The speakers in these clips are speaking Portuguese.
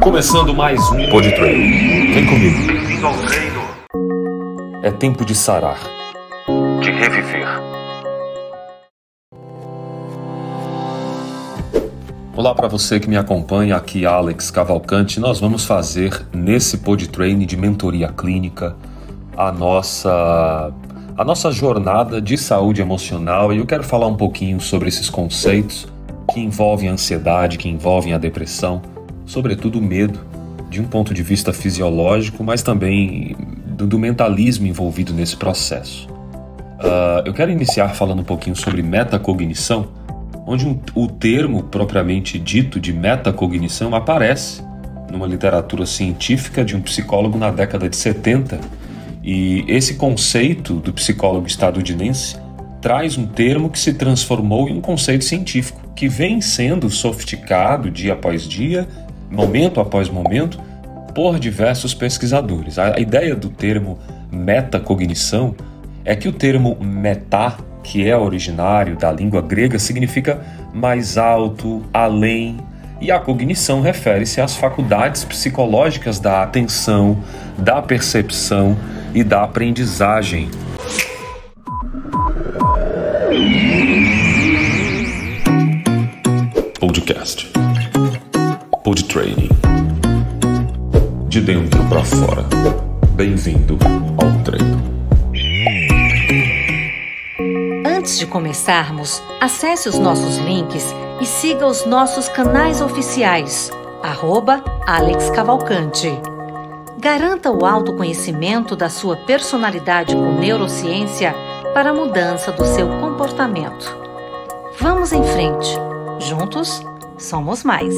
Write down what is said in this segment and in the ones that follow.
Começando mais um Pod Train. Vem comigo. Bem-vindo ao treino. É tempo de sarar. De reviver. Olá para você que me acompanha, aqui Alex Cavalcante. Nós vamos fazer nesse Pod Train de mentoria clínica a nossa a nossa jornada de saúde emocional e eu quero falar um pouquinho sobre esses conceitos que envolvem a ansiedade, que envolvem a depressão, sobretudo o medo, de um ponto de vista fisiológico, mas também do, do mentalismo envolvido nesse processo. Uh, eu quero iniciar falando um pouquinho sobre metacognição, onde um, o termo propriamente dito de metacognição aparece numa literatura científica de um psicólogo na década de 70. E esse conceito do psicólogo estadunidense traz um termo que se transformou em um conceito científico, que vem sendo sofisticado dia após dia, momento após momento, por diversos pesquisadores. A ideia do termo metacognição é que o termo meta, que é originário da língua grega, significa mais alto, além, e a cognição refere-se às faculdades psicológicas da atenção, da percepção e da aprendizagem. Podcast. Pod Training. De dentro para fora. Bem-vindo ao treino. Antes de começarmos, acesse os nossos links e siga os nossos canais oficiais. Arroba Alex Cavalcante. Garanta o autoconhecimento da sua personalidade com neurociência para a mudança do seu comportamento. Vamos em frente. Juntos, somos mais.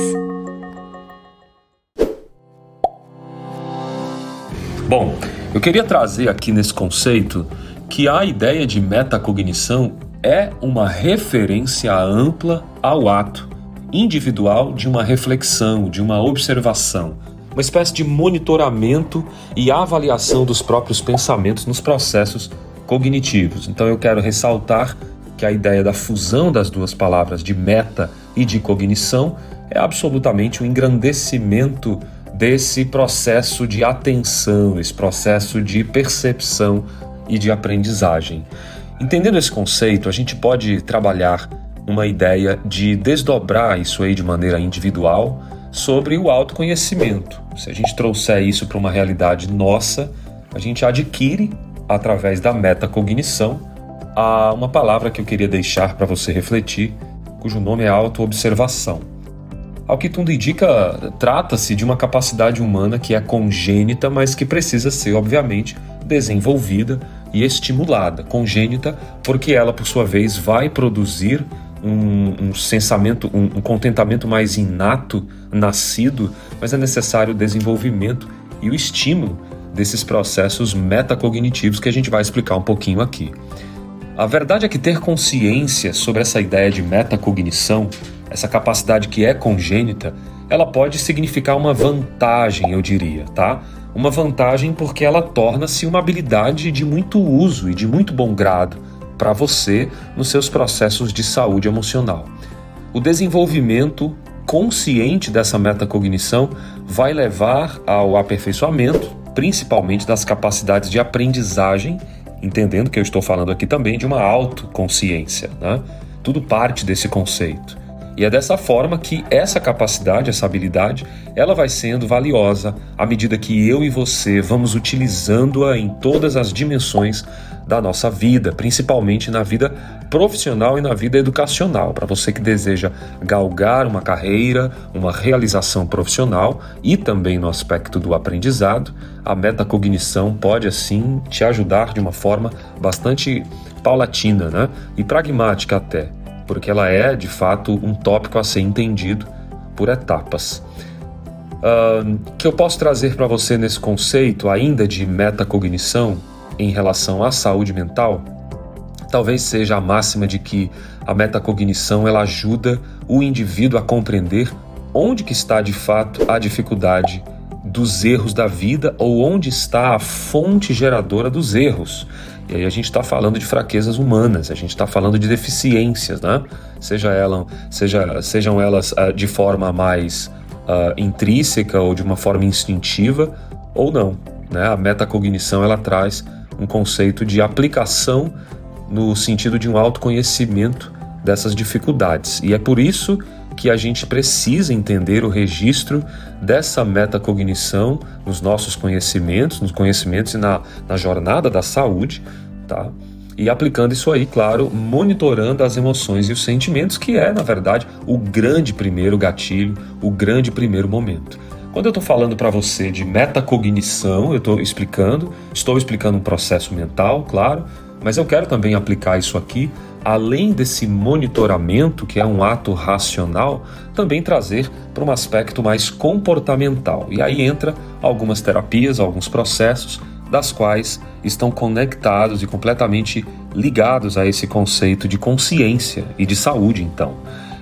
Bom, eu queria trazer aqui nesse conceito que a ideia de metacognição é uma referência ampla ao ato individual de uma reflexão, de uma observação, uma espécie de monitoramento e avaliação dos próprios pensamentos nos processos cognitivos. Então eu quero ressaltar que a ideia da fusão das duas palavras de meta e de cognição é absolutamente um engrandecimento desse processo de atenção, esse processo de percepção e de aprendizagem. Entendendo esse conceito, a gente pode trabalhar uma ideia de desdobrar isso aí de maneira individual sobre o autoconhecimento. Se a gente trouxer isso para uma realidade nossa, a gente adquire através da metacognição, há uma palavra que eu queria deixar para você refletir, cujo nome é autoobservação. Ao que tudo indica, trata-se de uma capacidade humana que é congênita, mas que precisa ser, obviamente, desenvolvida e estimulada. Congênita, porque ela, por sua vez, vai produzir um, um sensamento, um, um contentamento mais inato, nascido, mas é necessário o desenvolvimento e o estímulo desses processos metacognitivos que a gente vai explicar um pouquinho aqui. A verdade é que ter consciência sobre essa ideia de metacognição, essa capacidade que é congênita, ela pode significar uma vantagem, eu diria, tá? Uma vantagem porque ela torna-se uma habilidade de muito uso e de muito bom grado para você nos seus processos de saúde emocional. O desenvolvimento consciente dessa metacognição vai levar ao aperfeiçoamento principalmente das capacidades de aprendizagem, entendendo que eu estou falando aqui também de uma autoconsciência. Né? Tudo parte desse conceito. E é dessa forma que essa capacidade, essa habilidade, ela vai sendo valiosa à medida que eu e você vamos utilizando-a em todas as dimensões da nossa vida, principalmente na vida profissional e na vida educacional. Para você que deseja galgar uma carreira, uma realização profissional e também no aspecto do aprendizado, a metacognição pode assim te ajudar de uma forma bastante paulatina né? e pragmática até, porque ela é de fato um tópico a ser entendido por etapas. Uh, que eu posso trazer para você nesse conceito ainda de metacognição em relação à saúde mental, talvez seja a máxima de que a metacognição ela ajuda o indivíduo a compreender onde que está de fato a dificuldade dos erros da vida ou onde está a fonte geradora dos erros. E aí a gente está falando de fraquezas humanas, a gente está falando de deficiências, né? Seja ela, seja, sejam elas uh, de forma mais uh, intrínseca ou de uma forma instintiva ou não. Né? A metacognição ela traz um conceito de aplicação no sentido de um autoconhecimento dessas dificuldades. E é por isso que a gente precisa entender o registro dessa metacognição nos nossos conhecimentos, nos conhecimentos e na, na jornada da saúde, tá? E aplicando isso aí, claro, monitorando as emoções e os sentimentos, que é, na verdade, o grande primeiro gatilho, o grande primeiro momento. Quando eu estou falando para você de metacognição, eu estou explicando, estou explicando um processo mental, claro, mas eu quero também aplicar isso aqui, além desse monitoramento, que é um ato racional, também trazer para um aspecto mais comportamental. E aí entra algumas terapias, alguns processos, das quais estão conectados e completamente ligados a esse conceito de consciência e de saúde, então.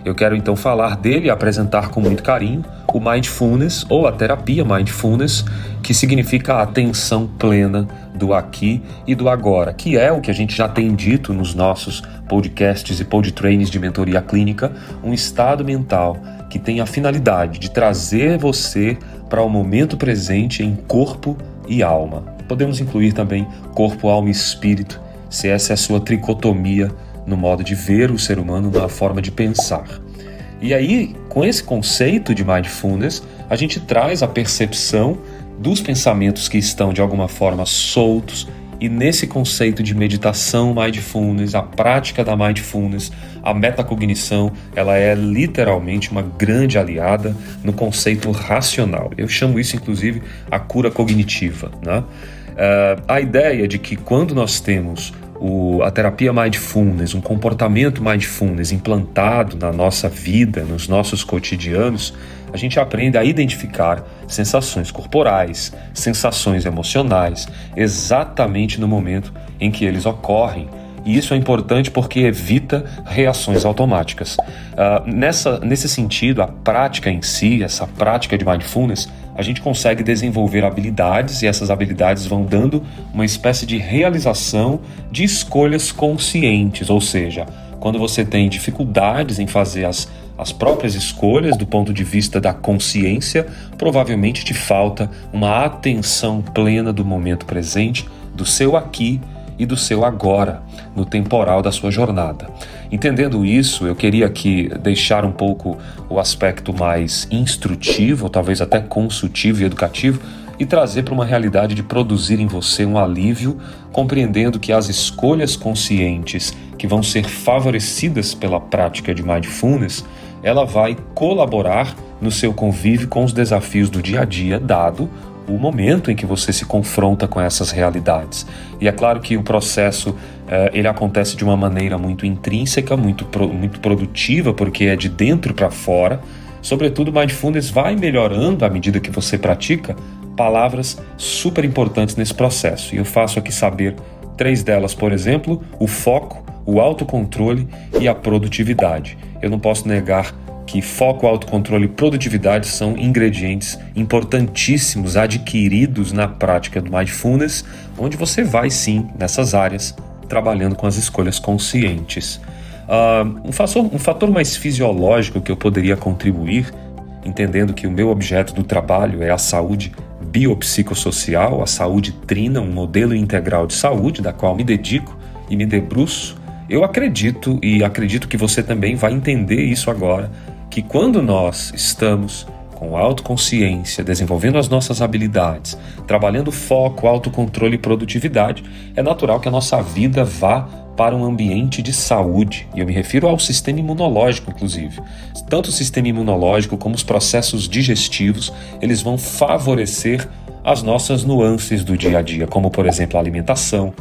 Eu quero então falar dele e apresentar com muito carinho o Mindfulness ou a terapia Mindfulness, que significa a atenção plena do aqui e do agora, que é o que a gente já tem dito nos nossos podcasts e podtrains de mentoria clínica, um estado mental que tem a finalidade de trazer você para o momento presente em corpo e alma. Podemos incluir também corpo, alma e espírito, se essa é a sua tricotomia no modo de ver o ser humano, na forma de pensar. E aí, com esse conceito de mindfulness, a gente traz a percepção dos pensamentos que estão de alguma forma soltos, e nesse conceito de meditação mindfulness, a prática da mindfulness, a metacognição, ela é literalmente uma grande aliada no conceito racional. Eu chamo isso, inclusive, a cura cognitiva. Né? Uh, a ideia de que quando nós temos o, a terapia mindfulness, um comportamento mindfulness implantado na nossa vida, nos nossos cotidianos, a gente aprende a identificar sensações corporais, sensações emocionais, exatamente no momento em que eles ocorrem. E isso é importante porque evita reações automáticas. Uh, nessa, nesse sentido, a prática em si, essa prática de mindfulness, a gente consegue desenvolver habilidades e essas habilidades vão dando uma espécie de realização de escolhas conscientes, ou seja, quando você tem dificuldades em fazer as, as próprias escolhas do ponto de vista da consciência, provavelmente te falta uma atenção plena do momento presente, do seu aqui e do seu agora, no temporal da sua jornada. Entendendo isso, eu queria aqui deixar um pouco o aspecto mais instrutivo, ou talvez até consultivo e educativo, e trazer para uma realidade de produzir em você um alívio, compreendendo que as escolhas conscientes que vão ser favorecidas pela prática de mindfulness, ela vai colaborar no seu convívio com os desafios do dia a dia, dado o momento em que você se confronta com essas realidades. E é claro que o processo eh, ele acontece de uma maneira muito intrínseca, muito, pro, muito produtiva, porque é de dentro para fora. Sobretudo, Mindfulness vai melhorando à medida que você pratica palavras super importantes nesse processo. E eu faço aqui saber três delas, por exemplo, o foco, o autocontrole e a produtividade. Eu não posso negar que foco, autocontrole e produtividade são ingredientes importantíssimos adquiridos na prática do mindfulness, onde você vai sim nessas áreas trabalhando com as escolhas conscientes. Uh, um, fator, um fator mais fisiológico que eu poderia contribuir, entendendo que o meu objeto do trabalho é a saúde biopsicossocial, a saúde trina, um modelo integral de saúde, da qual me dedico e me debruço, eu acredito e acredito que você também vai entender isso agora que quando nós estamos com autoconsciência, desenvolvendo as nossas habilidades, trabalhando foco, autocontrole e produtividade, é natural que a nossa vida vá para um ambiente de saúde. E eu me refiro ao sistema imunológico, inclusive. Tanto o sistema imunológico como os processos digestivos, eles vão favorecer as nossas nuances do dia a dia, como por exemplo a alimentação,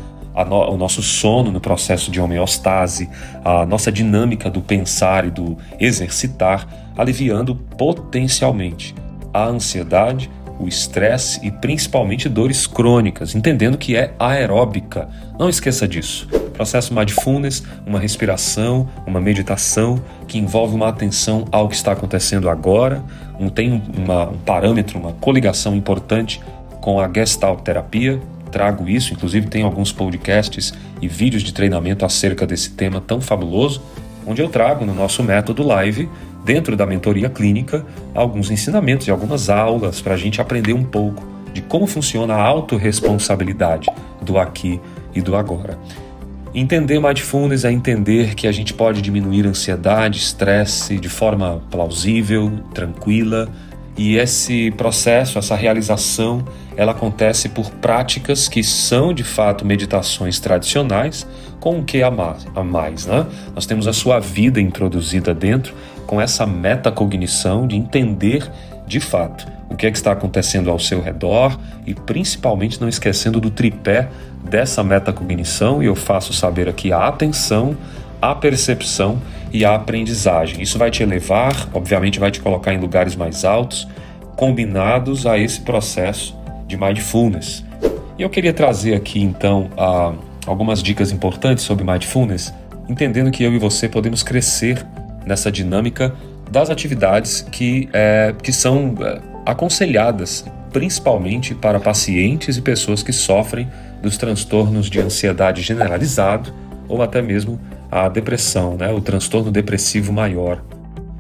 no, o nosso sono no processo de homeostase, a nossa dinâmica do pensar e do exercitar, aliviando potencialmente a ansiedade, o estresse e principalmente dores crônicas, entendendo que é aeróbica. Não esqueça disso. Processo mindfulness, uma respiração, uma meditação que envolve uma atenção ao que está acontecendo agora, um, tem uma, um parâmetro, uma coligação importante com a Gestalt terapia, trago isso, inclusive tem alguns podcasts e vídeos de treinamento acerca desse tema tão fabuloso, onde eu trago no nosso método live dentro da mentoria clínica, alguns ensinamentos e algumas aulas para a gente aprender um pouco de como funciona a autorresponsabilidade do aqui e do agora. Entender mindfulness é entender que a gente pode diminuir ansiedade, estresse de forma plausível, tranquila, e esse processo, essa realização, ela acontece por práticas que são de fato meditações tradicionais, com o que a mais, né? Nós temos a sua vida introduzida dentro com essa metacognição de entender de fato o que é que está acontecendo ao seu redor e principalmente não esquecendo do tripé dessa metacognição, e eu faço saber aqui a atenção, a percepção e a aprendizagem. Isso vai te elevar, obviamente vai te colocar em lugares mais altos, combinados a esse processo de mindfulness. E eu queria trazer aqui então algumas dicas importantes sobre mindfulness, entendendo que eu e você podemos crescer nessa dinâmica das atividades que, é, que são é, aconselhadas principalmente para pacientes e pessoas que sofrem dos transtornos de ansiedade generalizado ou até mesmo a depressão, né, o transtorno depressivo maior.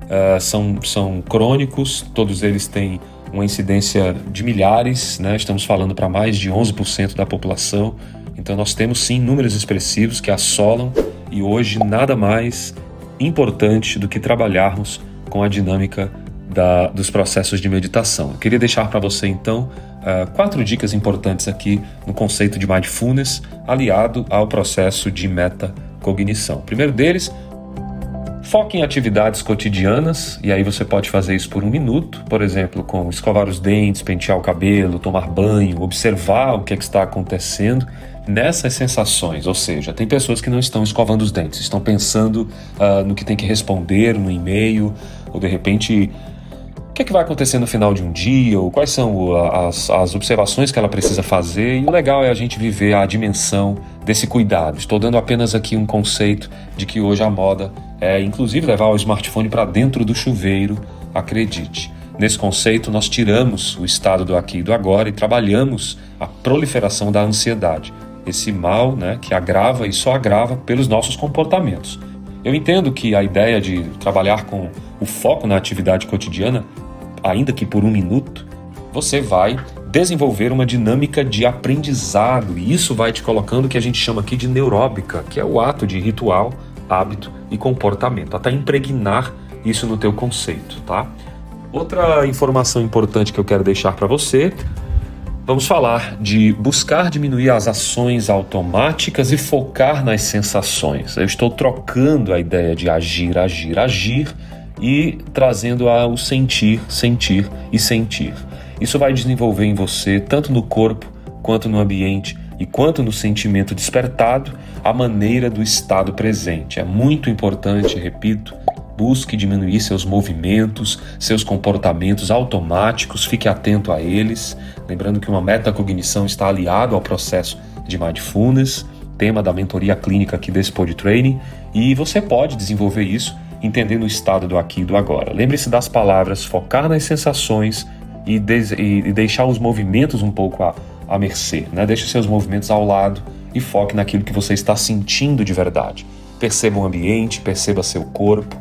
Uh, são, são crônicos, todos eles têm uma incidência de milhares, né, estamos falando para mais de 11% da população. Então, nós temos sim números expressivos que assolam e hoje nada mais importante do que trabalharmos com a dinâmica da, dos processos de meditação. Eu queria deixar para você então uh, quatro dicas importantes aqui no conceito de mindfulness aliado ao processo de metacognição. O primeiro deles, foque em atividades cotidianas e aí você pode fazer isso por um minuto, por exemplo, com escovar os dentes, pentear o cabelo, tomar banho, observar o que, é que está acontecendo nessas sensações, ou seja, tem pessoas que não estão escovando os dentes, estão pensando uh, no que tem que responder no e-mail, ou de repente que, é que vai acontecer no final de um dia, ou quais são as, as observações que ela precisa fazer. E o legal é a gente viver a dimensão desse cuidado. Estou dando apenas aqui um conceito de que hoje a moda é, inclusive, levar o smartphone para dentro do chuveiro, acredite. Nesse conceito, nós tiramos o estado do aqui e do agora e trabalhamos a proliferação da ansiedade esse mal né, que agrava e só agrava pelos nossos comportamentos. Eu entendo que a ideia de trabalhar com o foco na atividade cotidiana, ainda que por um minuto, você vai desenvolver uma dinâmica de aprendizado e isso vai te colocando o que a gente chama aqui de neuróbica, que é o ato de ritual, hábito e comportamento, até impregnar isso no teu conceito, tá? Outra informação importante que eu quero deixar para você Vamos falar de buscar diminuir as ações automáticas e focar nas sensações. Eu estou trocando a ideia de agir, agir, agir e trazendo o sentir, sentir e sentir. Isso vai desenvolver em você, tanto no corpo quanto no ambiente e quanto no sentimento despertado, a maneira do estado presente. É muito importante, repito, busque diminuir seus movimentos, seus comportamentos automáticos, fique atento a eles. Lembrando que uma metacognição está aliado ao processo de mindfulness, tema da mentoria clínica aqui desse Pod Training, e você pode desenvolver isso entendendo o estado do aqui e do agora. Lembre-se das palavras, focar nas sensações e, e deixar os movimentos um pouco à, à mercê. Né? Deixe seus movimentos ao lado e foque naquilo que você está sentindo de verdade. Perceba o ambiente, perceba seu corpo,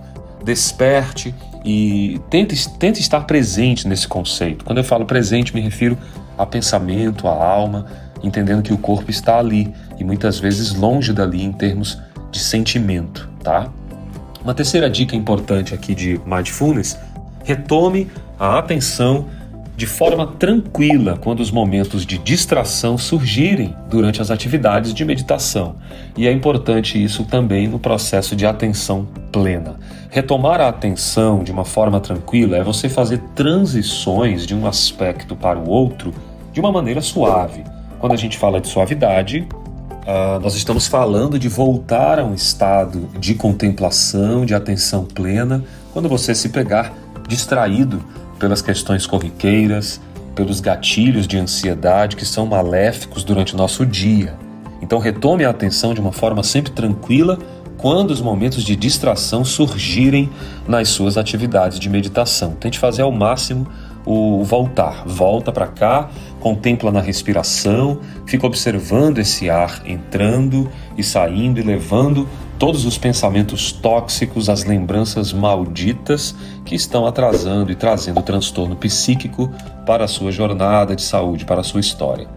desperte e tente, tente estar presente nesse conceito. Quando eu falo presente, me refiro a pensamento, a alma, entendendo que o corpo está ali e muitas vezes longe dali em termos de sentimento, tá? Uma terceira dica importante aqui de mindfulness: retome a atenção de forma tranquila quando os momentos de distração surgirem durante as atividades de meditação. E é importante isso também no processo de atenção plena. Retomar a atenção de uma forma tranquila é você fazer transições de um aspecto para o outro de uma maneira suave. Quando a gente fala de suavidade, Uh, nós estamos falando de voltar a um estado de contemplação, de atenção plena, quando você se pegar distraído pelas questões corriqueiras, pelos gatilhos de ansiedade que são maléficos durante o nosso dia. Então retome a atenção de uma forma sempre tranquila quando os momentos de distração surgirem nas suas atividades de meditação. Tente fazer ao máximo o voltar. Volta para cá, contempla na respiração, fica observando esse ar entrando e saindo e levando todos os pensamentos tóxicos, as lembranças malditas que estão atrasando e trazendo transtorno psíquico para a sua jornada de saúde, para a sua história.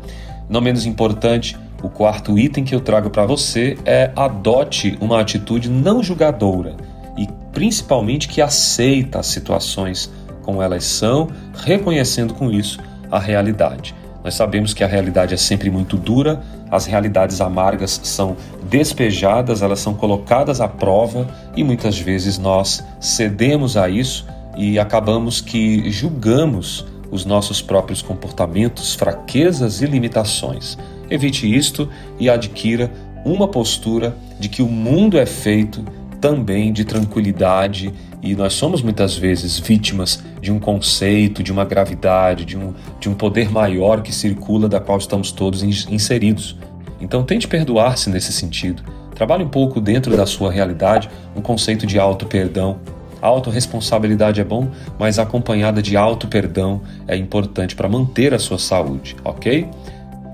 Não menos importante, o quarto item que eu trago para você é adote uma atitude não julgadora e principalmente que aceita as situações como elas são, reconhecendo com isso a realidade. Nós sabemos que a realidade é sempre muito dura, as realidades amargas são despejadas, elas são colocadas à prova e muitas vezes nós cedemos a isso e acabamos que julgamos os nossos próprios comportamentos, fraquezas e limitações. Evite isto e adquira uma postura de que o mundo é feito também de tranquilidade e nós somos muitas vezes vítimas de um conceito, de uma gravidade, de um, de um poder maior que circula da qual estamos todos inseridos. Então tente perdoar-se nesse sentido. Trabalhe um pouco dentro da sua realidade um conceito de auto-perdão. A autorresponsabilidade é bom, mas acompanhada de auto-perdão é importante para manter a sua saúde, ok?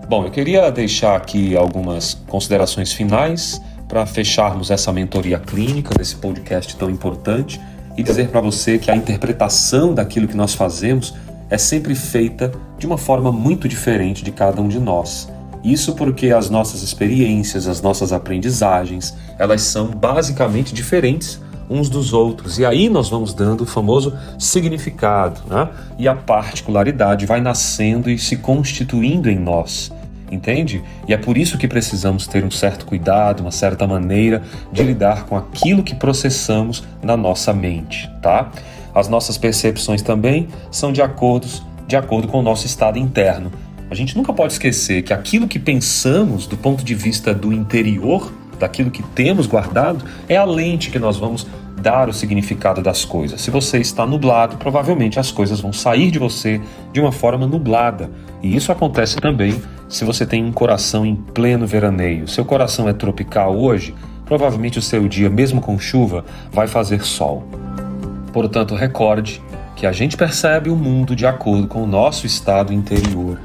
Bom, eu queria deixar aqui algumas considerações finais para fecharmos essa mentoria clínica desse podcast tão importante e dizer para você que a interpretação daquilo que nós fazemos é sempre feita de uma forma muito diferente de cada um de nós. Isso porque as nossas experiências, as nossas aprendizagens, elas são basicamente diferentes uns dos outros. E aí nós vamos dando o famoso significado, né? E a particularidade vai nascendo e se constituindo em nós entende? E é por isso que precisamos ter um certo cuidado, uma certa maneira de lidar com aquilo que processamos na nossa mente, tá? As nossas percepções também são de acordo, de acordo com o nosso estado interno. A gente nunca pode esquecer que aquilo que pensamos do ponto de vista do interior, daquilo que temos guardado, é a lente que nós vamos dar o significado das coisas. Se você está nublado, provavelmente as coisas vão sair de você de uma forma nublada. E isso acontece também se você tem um coração em pleno veraneio. Seu coração é tropical hoje, provavelmente o seu dia, mesmo com chuva, vai fazer sol. Portanto, recorde que a gente percebe o mundo de acordo com o nosso estado interior.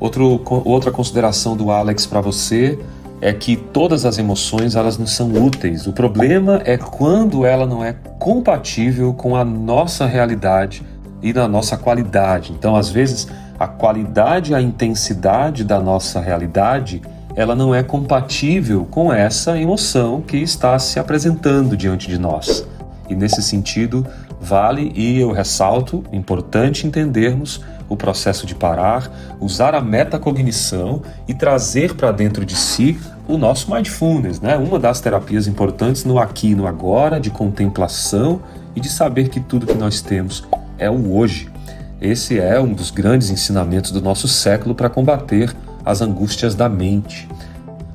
Outro, outra consideração do Alex para você é que todas as emoções elas não são úteis. O problema é quando ela não é compatível com a nossa realidade e na nossa qualidade. Então, às vezes, a qualidade a intensidade da nossa realidade ela não é compatível com essa emoção que está se apresentando diante de nós. E nesse sentido, vale e eu ressalto, importante entendermos o processo de parar, usar a metacognição e trazer para dentro de si o nosso mindfulness, né? Uma das terapias importantes no aqui e no agora, de contemplação e de saber que tudo que nós temos é o hoje. Esse é um dos grandes ensinamentos do nosso século para combater as angústias da mente.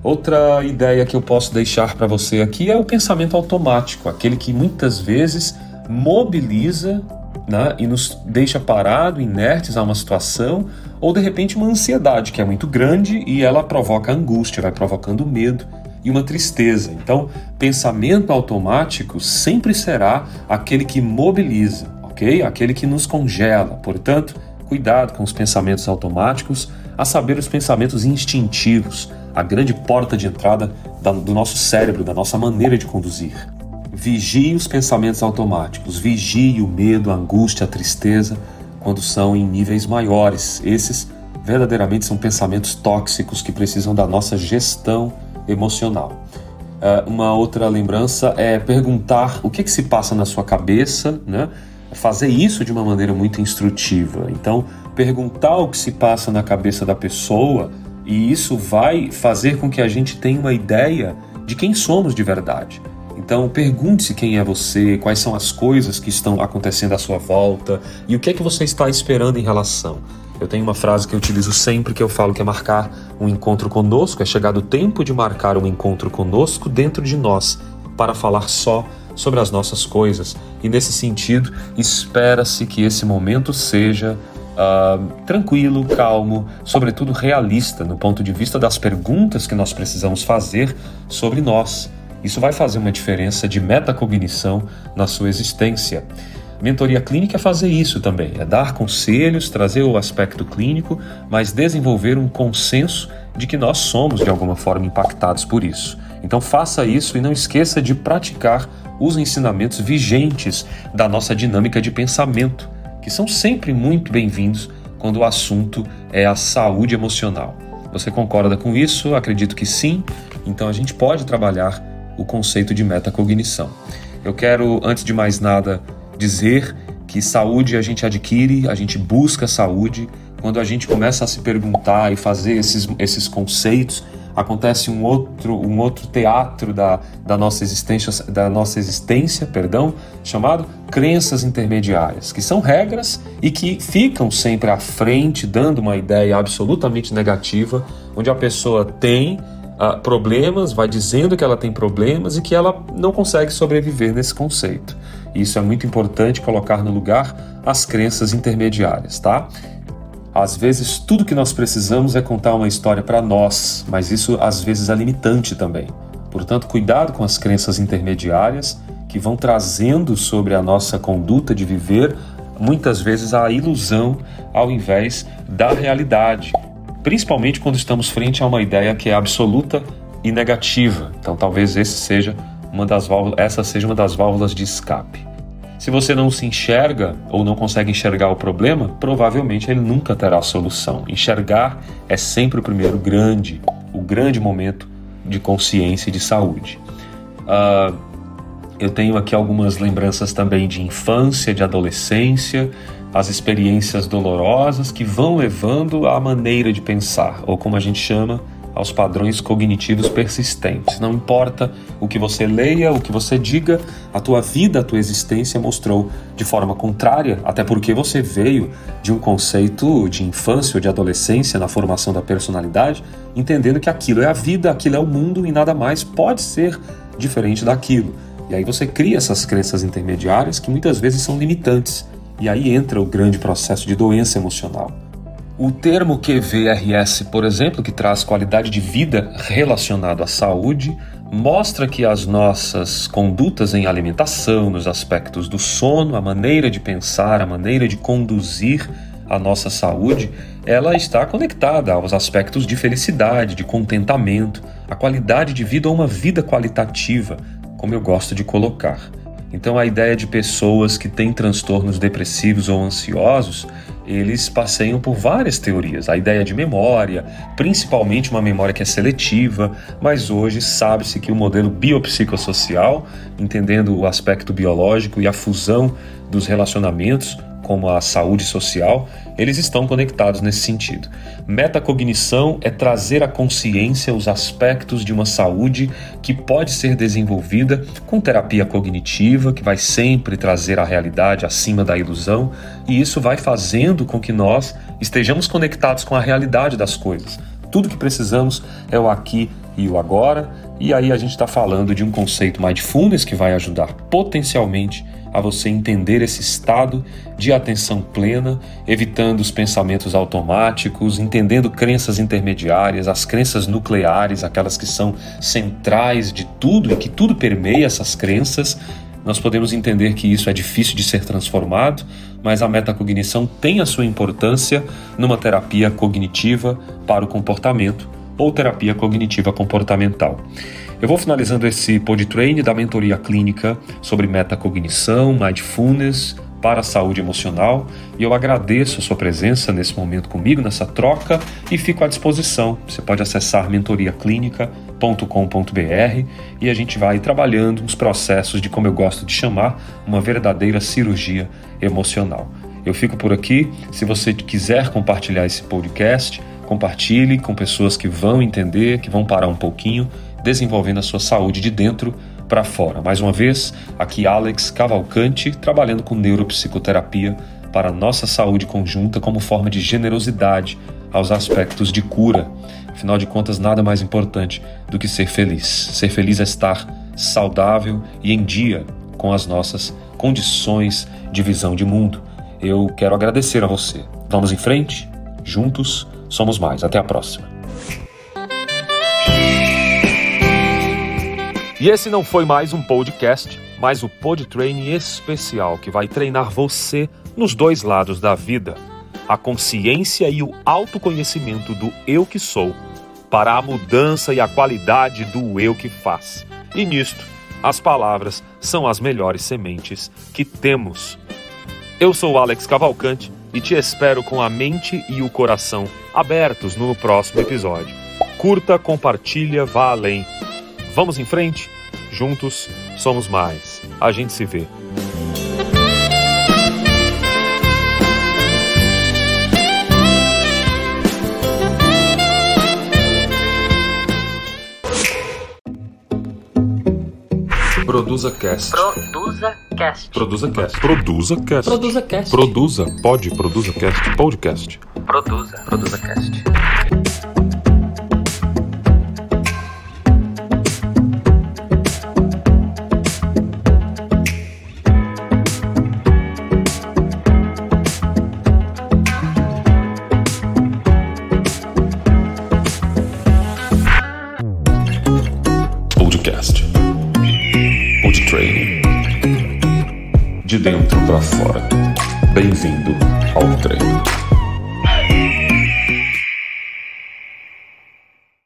Outra ideia que eu posso deixar para você aqui é o pensamento automático, aquele que muitas vezes mobiliza né, e nos deixa parado, inertes a uma situação, ou de repente uma ansiedade que é muito grande e ela provoca angústia, vai provocando medo e uma tristeza. Então, pensamento automático sempre será aquele que mobiliza, ok? Aquele que nos congela. Portanto, cuidado com os pensamentos automáticos, a saber, os pensamentos instintivos, a grande porta de entrada do nosso cérebro, da nossa maneira de conduzir. Vigie os pensamentos automáticos, vigie o medo, a angústia, a tristeza, quando são em níveis maiores. Esses verdadeiramente são pensamentos tóxicos que precisam da nossa gestão emocional. Uh, uma outra lembrança é perguntar o que, que se passa na sua cabeça, né? fazer isso de uma maneira muito instrutiva. Então, perguntar o que se passa na cabeça da pessoa e isso vai fazer com que a gente tenha uma ideia de quem somos de verdade. Então pergunte-se quem é você, quais são as coisas que estão acontecendo à sua volta e o que é que você está esperando em relação. Eu tenho uma frase que eu utilizo sempre que eu falo que é marcar um encontro conosco, é chegado o tempo de marcar um encontro conosco dentro de nós, para falar só sobre as nossas coisas. E nesse sentido, espera-se que esse momento seja uh, tranquilo, calmo, sobretudo realista no ponto de vista das perguntas que nós precisamos fazer sobre nós. Isso vai fazer uma diferença de metacognição na sua existência. Mentoria clínica é fazer isso também, é dar conselhos, trazer o aspecto clínico, mas desenvolver um consenso de que nós somos de alguma forma impactados por isso. Então faça isso e não esqueça de praticar os ensinamentos vigentes da nossa dinâmica de pensamento, que são sempre muito bem-vindos quando o assunto é a saúde emocional. Você concorda com isso? Acredito que sim. Então a gente pode trabalhar o conceito de metacognição. Eu quero, antes de mais nada, dizer que saúde a gente adquire, a gente busca saúde quando a gente começa a se perguntar e fazer esses, esses conceitos acontece um outro, um outro teatro da, da, nossa existência, da nossa existência, perdão, chamado crenças intermediárias, que são regras e que ficam sempre à frente, dando uma ideia absolutamente negativa, onde a pessoa tem uh, problemas, vai dizendo que ela tem problemas e que ela não consegue sobreviver nesse conceito. Isso é muito importante colocar no lugar as crenças intermediárias, tá? Às vezes, tudo que nós precisamos é contar uma história para nós, mas isso às vezes é limitante também. Portanto, cuidado com as crenças intermediárias que vão trazendo sobre a nossa conduta de viver muitas vezes a ilusão ao invés da realidade, principalmente quando estamos frente a uma ideia que é absoluta e negativa. Então, talvez esse seja uma das válvulas, essa seja uma das válvulas de escape. Se você não se enxerga ou não consegue enxergar o problema, provavelmente ele nunca terá solução. Enxergar é sempre o primeiro grande, o grande momento de consciência e de saúde. Uh, eu tenho aqui algumas lembranças também de infância, de adolescência, as experiências dolorosas que vão levando à maneira de pensar, ou como a gente chama, aos padrões cognitivos persistentes. Não importa o que você leia, o que você diga, a tua vida, a tua existência mostrou de forma contrária, até porque você veio de um conceito de infância ou de adolescência na formação da personalidade, entendendo que aquilo é a vida, aquilo é o mundo e nada mais pode ser diferente daquilo. E aí você cria essas crenças intermediárias que muitas vezes são limitantes. E aí entra o grande processo de doença emocional. O termo QVRS, por exemplo, que traz qualidade de vida relacionado à saúde, mostra que as nossas condutas em alimentação, nos aspectos do sono, a maneira de pensar, a maneira de conduzir a nossa saúde, ela está conectada aos aspectos de felicidade, de contentamento, a qualidade de vida ou uma vida qualitativa, como eu gosto de colocar. Então, a ideia de pessoas que têm transtornos depressivos ou ansiosos eles passeiam por várias teorias. A ideia de memória, principalmente uma memória que é seletiva, mas hoje sabe-se que o modelo biopsicossocial, entendendo o aspecto biológico e a fusão dos relacionamentos, como a saúde social, eles estão conectados nesse sentido. Metacognição é trazer à consciência os aspectos de uma saúde que pode ser desenvolvida com terapia cognitiva, que vai sempre trazer a realidade acima da ilusão, e isso vai fazendo com que nós estejamos conectados com a realidade das coisas. Tudo que precisamos é o aqui e o agora, e aí a gente está falando de um conceito mindfulness que vai ajudar potencialmente a você entender esse estado de atenção plena, evitando os pensamentos automáticos, entendendo crenças intermediárias, as crenças nucleares, aquelas que são centrais de tudo e que tudo permeia essas crenças. Nós podemos entender que isso é difícil de ser transformado, mas a metacognição tem a sua importância numa terapia cognitiva para o comportamento ou terapia cognitiva comportamental. Eu vou finalizando esse podtrain da mentoria clínica sobre metacognição, mindfulness para a saúde emocional e eu agradeço a sua presença nesse momento comigo, nessa troca e fico à disposição. Você pode acessar mentoriaclinica.com.br e a gente vai trabalhando uns processos de como eu gosto de chamar, uma verdadeira cirurgia emocional. Eu fico por aqui. Se você quiser compartilhar esse podcast, compartilhe com pessoas que vão entender, que vão parar um pouquinho desenvolvendo a sua saúde de dentro para fora. Mais uma vez, aqui Alex Cavalcante, trabalhando com neuropsicoterapia para a nossa saúde conjunta como forma de generosidade aos aspectos de cura. Afinal de contas, nada mais importante do que ser feliz. Ser feliz é estar saudável e em dia com as nossas condições de visão de mundo. Eu quero agradecer a você. Vamos em frente? Juntos somos mais. Até a próxima. E esse não foi mais um podcast, mas o Podtraining especial que vai treinar você nos dois lados da vida: a consciência e o autoconhecimento do eu que sou, para a mudança e a qualidade do eu que faz. E nisto, as palavras são as melhores sementes que temos. Eu sou Alex Cavalcante e te espero com a mente e o coração abertos no próximo episódio. Curta, compartilha, vá além. Vamos em frente? Juntos somos mais. A gente se vê. Produza Cast. Produza Cast. Produza Cast. Produza Cast. Produza Cast. Produza. Pode. Produza Cast. Podcast. Produza. Produza Cast. De